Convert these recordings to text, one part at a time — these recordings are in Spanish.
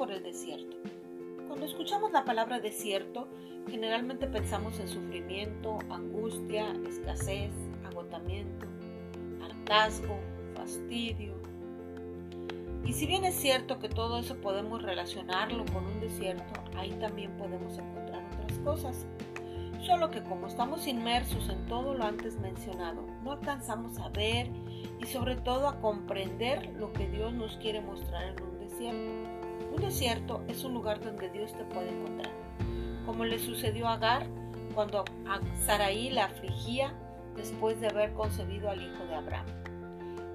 por el desierto. Cuando escuchamos la palabra desierto, generalmente pensamos en sufrimiento, angustia, escasez, agotamiento, hartazgo, fastidio. Y si bien es cierto que todo eso podemos relacionarlo con un desierto, ahí también podemos encontrar otras cosas. Solo que como estamos inmersos en todo lo antes mencionado, no alcanzamos a ver y sobre todo a comprender lo que Dios nos quiere mostrar en un desierto. Un desierto es un lugar donde Dios te puede encontrar, como le sucedió a Agar cuando a Saraí la afligía después de haber concebido al hijo de Abraham.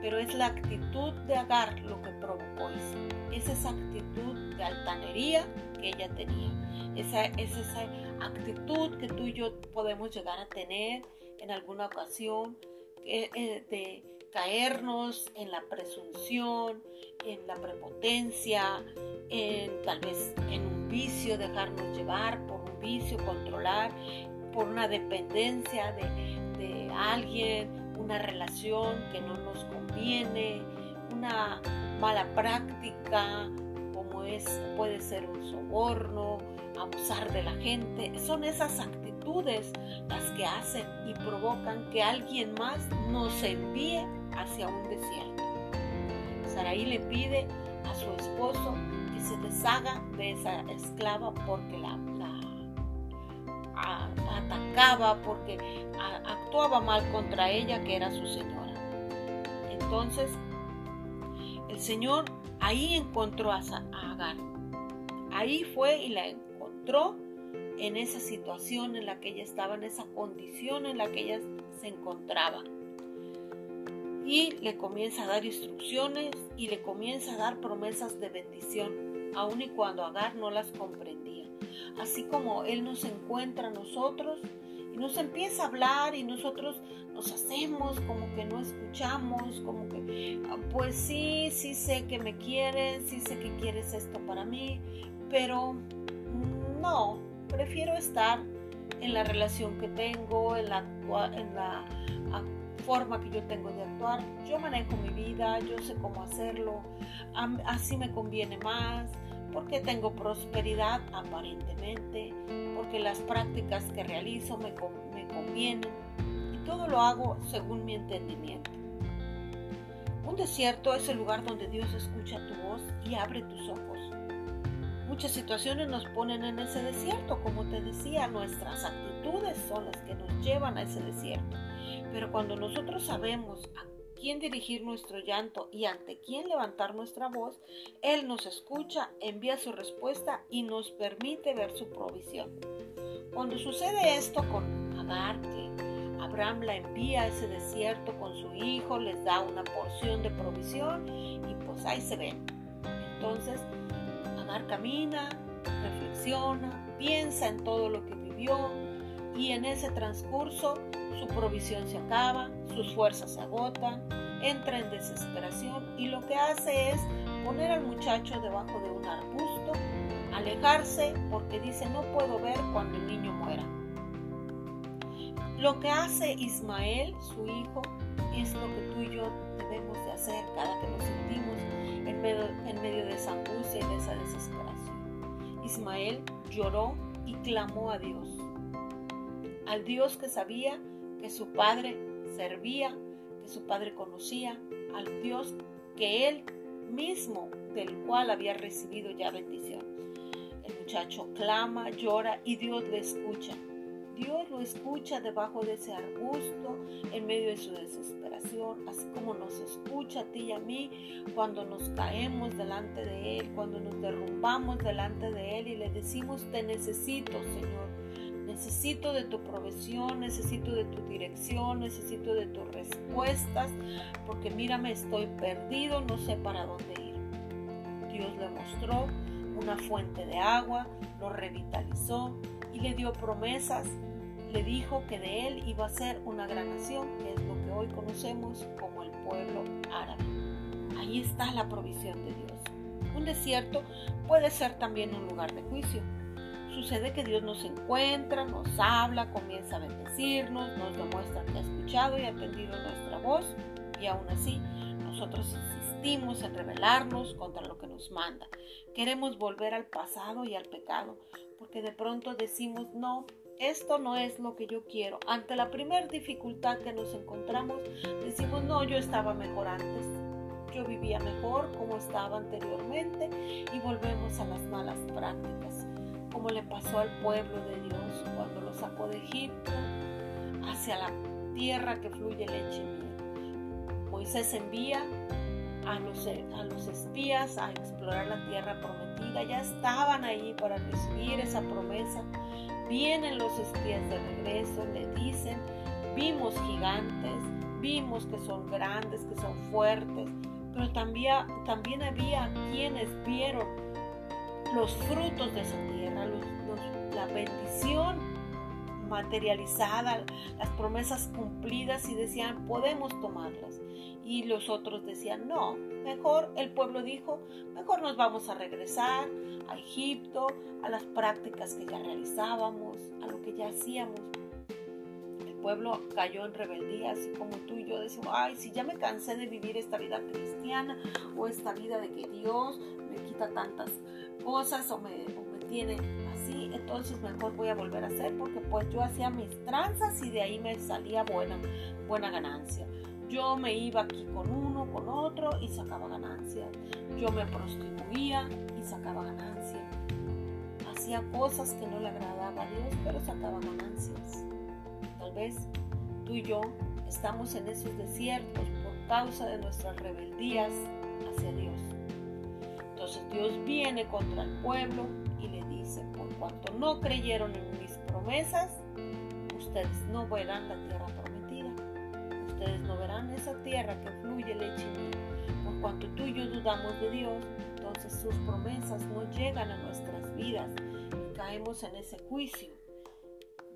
Pero es la actitud de Agar lo que provocó eso. Es esa actitud de altanería que ella tenía. Esa, es esa actitud que tú y yo podemos llegar a tener en alguna ocasión eh, eh, de caernos en la presunción, en la prepotencia, en tal vez en un vicio, dejarnos llevar por un vicio, controlar, por una dependencia de, de alguien, una relación que no nos conviene, una mala práctica, como es, puede ser un soborno, abusar de la gente. Son esas actitudes las que hacen y provocan que alguien más nos envíe hacia un desierto. Saraí le pide a su esposo que se deshaga de esa esclava porque la, atacaba, porque actuaba mal contra ella, que era su señora. Entonces, el Señor ahí encontró a Agar. Ahí fue y la encontró en esa situación en la que ella estaba, en esa condición en la que ella se encontraba. Y le comienza a dar instrucciones y le comienza a dar promesas de bendición, aun y cuando Agar no las comprendía. Así como Él nos encuentra a nosotros y nos empieza a hablar y nosotros nos hacemos como que no escuchamos, como que, ah, pues sí, sí sé que me quieres, sí sé que quieres esto para mí, pero no, prefiero estar en la relación que tengo, en la, en la forma que yo tengo de actuar. Yo manejo mi vida, yo sé cómo hacerlo, así me conviene más, porque tengo prosperidad aparentemente, porque las prácticas que realizo me, me convienen y todo lo hago según mi entendimiento. Un desierto es el lugar donde Dios escucha tu voz y abre tus ojos Muchas situaciones nos ponen en ese desierto, como te decía, nuestras actitudes son las que nos llevan a ese desierto. Pero cuando nosotros sabemos a quién dirigir nuestro llanto y ante quién levantar nuestra voz, Él nos escucha, envía su respuesta y nos permite ver su provisión. Cuando sucede esto con Agar, que Abraham la envía a ese desierto con su hijo, les da una porción de provisión y pues ahí se ven. Entonces, camina, reflexiona, piensa en todo lo que vivió y en ese transcurso su provisión se acaba, sus fuerzas se agotan, entra en desesperación y lo que hace es poner al muchacho debajo de un arbusto, alejarse porque dice no puedo ver cuando el niño muera. Lo que hace Ismael, su hijo, es lo que tú y yo debemos de hacer cada que nos sentimos en medio, de esa angustia y de esa desesperación. Ismael lloró y clamó a Dios, al Dios que sabía que su padre servía, que su padre conocía, al Dios que él mismo, del cual había recibido ya bendición. El muchacho clama, llora y Dios le escucha. Dios lo escucha debajo de ese arbusto, en medio de su desesperación, así como nos escucha a ti y a mí cuando nos caemos delante de Él, cuando nos derrumbamos delante de Él y le decimos, te necesito, Señor. Necesito de tu provisión, necesito de tu dirección, necesito de tus respuestas, porque mírame, estoy perdido, no sé para dónde ir. Dios le mostró una fuente de agua, lo revitalizó y le dio promesas le dijo que de él iba a ser una gran nación, que es lo que hoy conocemos como el pueblo árabe. Ahí está la provisión de Dios. Un desierto puede ser también un lugar de juicio. Sucede que Dios nos encuentra, nos habla, comienza a bendecirnos, nos demuestra que ha escuchado y atendido nuestra voz y aún así nosotros insistimos insistimos en rebelarnos contra lo que nos manda. Queremos volver al pasado y al pecado, porque de pronto decimos, no, esto no es lo que yo quiero. Ante la primera dificultad que nos encontramos, decimos, no, yo estaba mejor antes. Yo vivía mejor como estaba anteriormente y volvemos a las malas prácticas, como le pasó al pueblo de Dios cuando lo sacó de Egipto hacia la tierra que fluye leche y miel. Moisés envía a los, a los espías a explorar la tierra prometida. Ya estaban ahí para recibir esa promesa. Vienen los espías de regreso, le dicen, vimos gigantes, vimos que son grandes, que son fuertes, pero también, también había quienes vieron los frutos de esa tierra, la bendición materializada, las promesas cumplidas y decían, podemos tomarlas. Y los otros decían, no, mejor el pueblo dijo, mejor nos vamos a regresar a Egipto, a las prácticas que ya realizábamos, a lo que ya hacíamos. Pueblo cayó en rebeldía, así como tú y yo decimos, ay, si ya me cansé de vivir esta vida cristiana o esta vida de que Dios me quita tantas cosas o me, o me tiene entonces mejor voy a volver a hacer porque pues yo hacía mis tranzas y de ahí me salía buena, buena ganancia. Yo me iba aquí con uno, con otro y sacaba ganancia. Yo me prostituía y sacaba ganancia. Hacía cosas que no le agradaba a Dios, pero sacaba ganancias. Tal vez tú y yo estamos en esos desiertos por causa de nuestras rebeldías hacia Dios. Entonces Dios viene contra el pueblo y le dice, cuanto no creyeron en mis promesas, ustedes no verán la tierra prometida. Ustedes no verán esa tierra que fluye leche y miel. Por cuanto tú y yo dudamos de Dios, entonces sus promesas no llegan a nuestras vidas y caemos en ese juicio.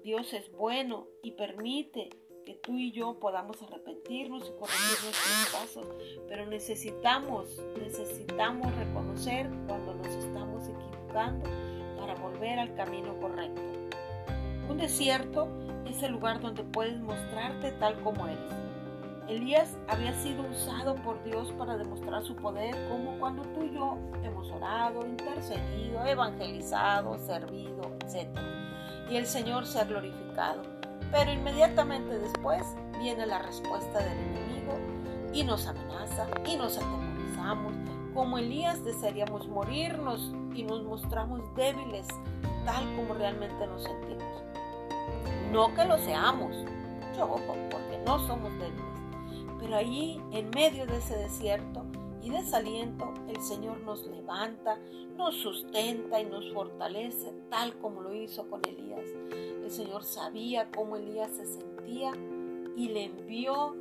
Dios es bueno y permite que tú y yo podamos arrepentirnos y corregir nuestros pasos, pero necesitamos, necesitamos reconocer cuando nos estamos equivocando para volver al camino correcto. Un desierto es el lugar donde puedes mostrarte tal como eres. Elías había sido usado por Dios para demostrar su poder como cuando tú y yo hemos orado, intercedido, evangelizado, servido, etc. Y el Señor se ha glorificado. Pero inmediatamente después viene la respuesta del enemigo y nos amenaza y nos atemorizamos como Elías desearíamos morirnos y nos mostramos débiles tal como realmente nos sentimos. No que lo seamos, yo porque no somos débiles, pero ahí en medio de ese desierto y desaliento el Señor nos levanta, nos sustenta y nos fortalece tal como lo hizo con Elías. El Señor sabía cómo Elías se sentía y le envió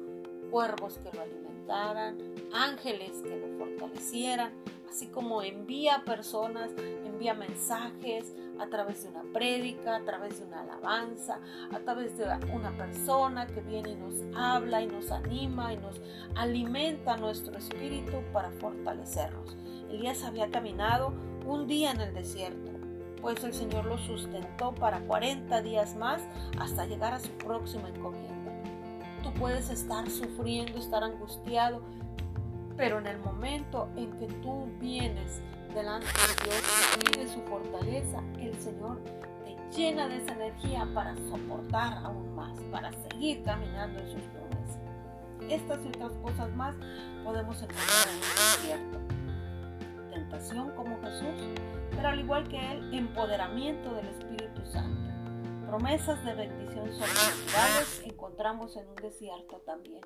cuervos que lo alimentaran, ángeles que lo fortalecieran, así como envía personas, envía mensajes a través de una prédica, a través de una alabanza, a través de una persona que viene y nos habla y nos anima y nos alimenta nuestro espíritu para fortalecernos. Elías había caminado un día en el desierto, pues el Señor lo sustentó para 40 días más hasta llegar a su próxima encomienda. Tú puedes estar sufriendo, estar angustiado, pero en el momento en que tú vienes delante de Dios y pides su fortaleza, el Señor te llena de esa energía para soportar aún más, para seguir caminando en sus promesas. Estas y otras cosas más podemos encontrar en el desierto. Tentación como Jesús, pero al igual que Él, empoderamiento del Espíritu Santo promesas de bendición sobrenaturales encontramos en un desierto también.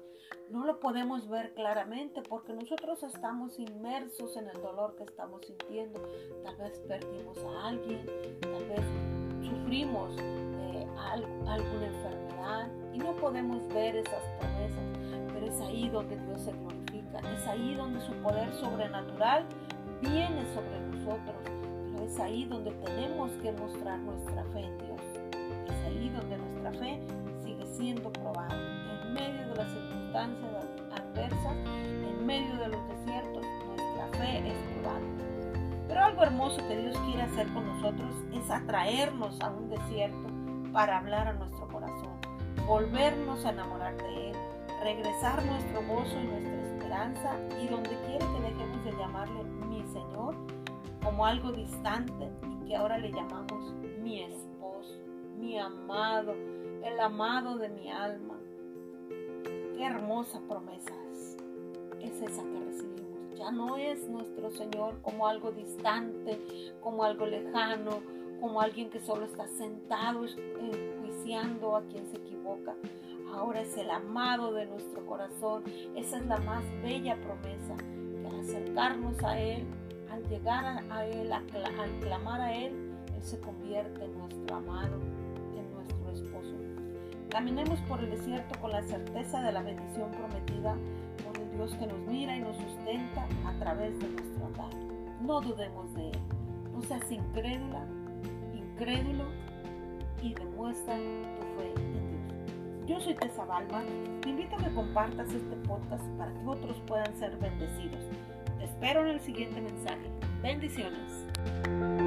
No lo podemos ver claramente porque nosotros estamos inmersos en el dolor que estamos sintiendo. Tal vez perdimos a alguien, tal vez sufrimos de alguna enfermedad y no podemos ver esas promesas. Pero es ahí donde Dios se glorifica, es ahí donde su poder sobrenatural viene sobre nosotros. Pero es ahí donde tenemos que mostrar nuestra fe en Dios nuestra fe sigue siendo probada. En medio de las circunstancias adversas, en medio de los desiertos, nuestra fe es probada. Pero algo hermoso que Dios quiere hacer con nosotros es atraernos a un desierto para hablar a nuestro corazón, volvernos a enamorar de Él, regresar nuestro gozo y nuestra esperanza y donde quiere que dejemos de llamarle mi Señor como algo distante y que ahora le llamamos mi esposo, amado, el amado de mi alma. Qué hermosa promesa es esa que recibimos. Ya no es nuestro Señor como algo distante, como algo lejano, como alguien que solo está sentado enjuiciando a quien se equivoca. Ahora es el amado de nuestro corazón. Esa es la más bella promesa, que al acercarnos a Él, al llegar a Él, al clamar a Él, Él se convierte en nuestro amado. Caminemos por el desierto con la certeza de la bendición prometida por el Dios que nos mira y nos sustenta a través de nuestro andar. No dudemos de Él. No seas incrédula, incrédulo y demuestra tu fe en Dios. Yo soy Tessa Balma. Te invito a que compartas este podcast para que otros puedan ser bendecidos. Te espero en el siguiente mensaje. Bendiciones.